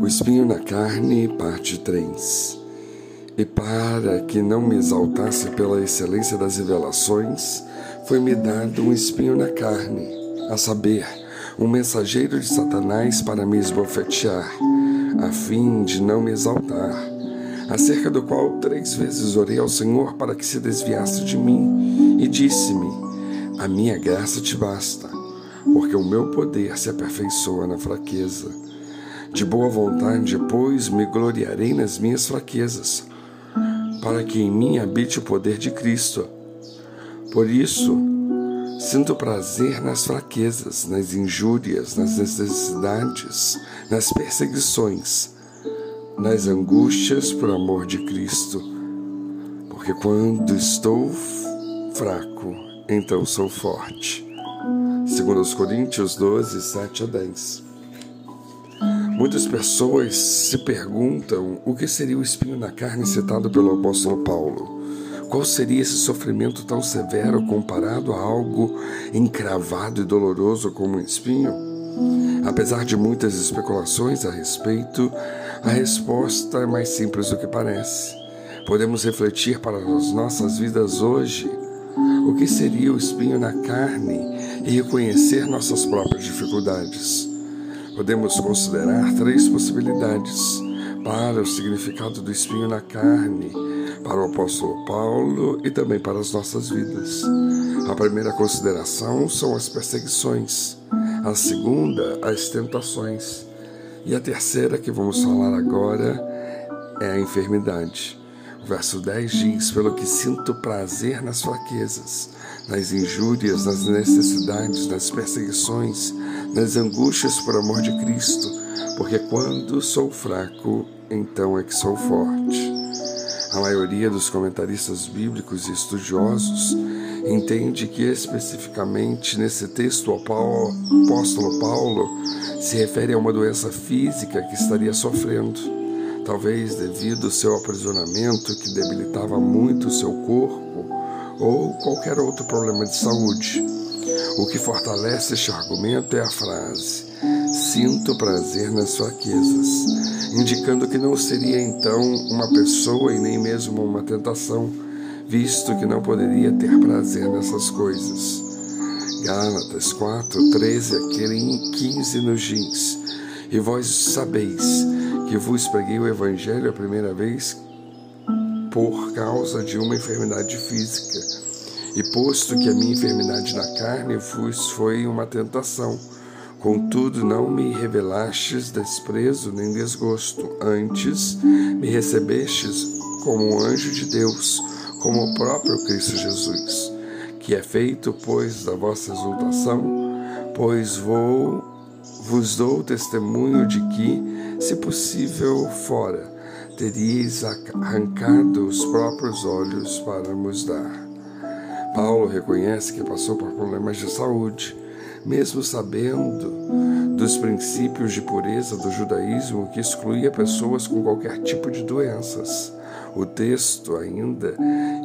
O espinho na carne, parte 3. E para que não me exaltasse pela excelência das revelações, foi-me dado um espinho na carne, a saber, um mensageiro de Satanás para me esbofetear, a fim de não me exaltar, acerca do qual três vezes orei ao Senhor para que se desviasse de mim, e disse-me: A minha graça te basta, porque o meu poder se aperfeiçoa na fraqueza. De boa vontade, pois, me gloriarei nas minhas fraquezas para que em mim habite o poder de Cristo. Por isso, sinto prazer nas fraquezas, nas injúrias, nas necessidades, nas perseguições, nas angústias por amor de Cristo. Porque quando estou fraco, então sou forte. Segundo os Coríntios 12, 7 a 10. Muitas pessoas se perguntam o que seria o espinho na carne citado pelo apóstolo Paulo. Qual seria esse sofrimento tão severo comparado a algo encravado e doloroso como um espinho? Apesar de muitas especulações a respeito, a resposta é mais simples do que parece. Podemos refletir para as nossas vidas hoje o que seria o espinho na carne e reconhecer nossas próprias dificuldades. Podemos considerar três possibilidades para o significado do espinho na carne, para o apóstolo Paulo e também para as nossas vidas. A primeira consideração são as perseguições, a segunda, as tentações, e a terceira, que vamos falar agora, é a enfermidade. O verso 10 diz: Pelo que sinto prazer nas fraquezas, nas injúrias, nas necessidades, nas perseguições, nas angústias por amor de Cristo, porque quando sou fraco, então é que sou forte. A maioria dos comentaristas bíblicos e estudiosos entende que especificamente nesse texto o apóstolo Paulo se refere a uma doença física que estaria sofrendo, talvez devido ao seu aprisionamento que debilitava muito o seu corpo ou qualquer outro problema de saúde. O que fortalece este argumento é a frase: Sinto prazer nas fraquezas, indicando que não seria então uma pessoa e nem mesmo uma tentação, visto que não poderia ter prazer nessas coisas. Gálatas 4, 13 a 15 nos diz: E vós sabeis que vos preguei o Evangelho a primeira vez por causa de uma enfermidade física. E posto que a minha enfermidade na carne vos foi uma tentação, contudo não me revelastes desprezo nem desgosto, antes me recebestes como um anjo de Deus, como o próprio Cristo Jesus, que é feito, pois, da vossa exultação, pois vou vos dou testemunho de que, se possível fora, teríeis arrancado os próprios olhos para nos dar. Paulo reconhece que passou por problemas de saúde, mesmo sabendo dos princípios de pureza do judaísmo que excluía pessoas com qualquer tipo de doenças. O texto ainda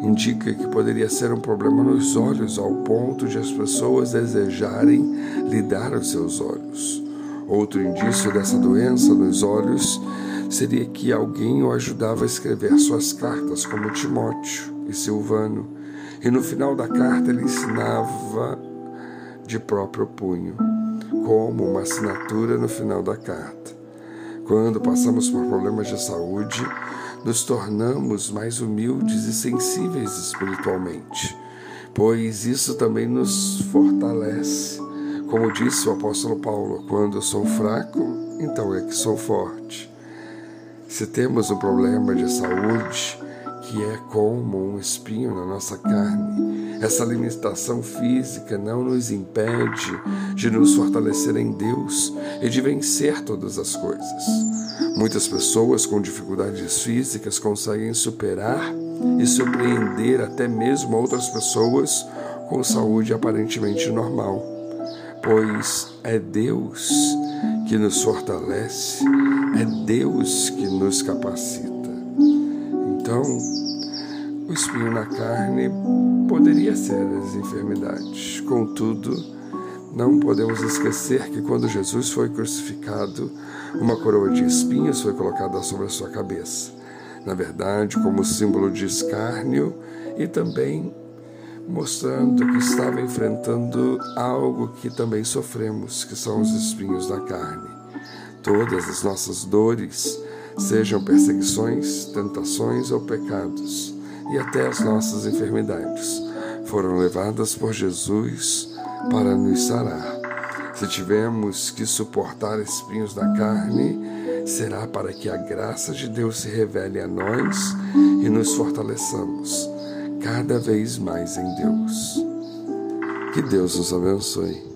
indica que poderia ser um problema nos olhos, ao ponto de as pessoas desejarem lidar os seus olhos. Outro indício dessa doença nos olhos seria que alguém o ajudava a escrever suas cartas, como Timóteo e Silvano e no final da carta ele ensinava de próprio punho, como uma assinatura no final da carta. Quando passamos por problemas de saúde, nos tornamos mais humildes e sensíveis espiritualmente, pois isso também nos fortalece. Como disse o apóstolo Paulo, quando eu sou fraco, então é que sou forte. Se temos um problema de saúde, que é como um espinho na nossa carne. Essa limitação física não nos impede de nos fortalecer em Deus e de vencer todas as coisas. Muitas pessoas com dificuldades físicas conseguem superar e surpreender até mesmo outras pessoas com saúde aparentemente normal, pois é Deus que nos fortalece, é Deus que nos capacita. Então, o espinho na carne poderia ser as enfermidades, contudo, Não podemos esquecer que quando Jesus foi crucificado, uma coroa de espinhos foi colocada sobre a sua cabeça. Na verdade, como símbolo de escárnio e também mostrando que estava enfrentando algo que também sofremos, que são os espinhos da carne. Todas as nossas dores, sejam perseguições, tentações ou pecados, e até as nossas enfermidades, foram levadas por Jesus para nos sarar. Se tivermos que suportar espinhos da carne, será para que a graça de Deus se revele a nós e nos fortaleçamos cada vez mais em Deus. Que Deus nos abençoe.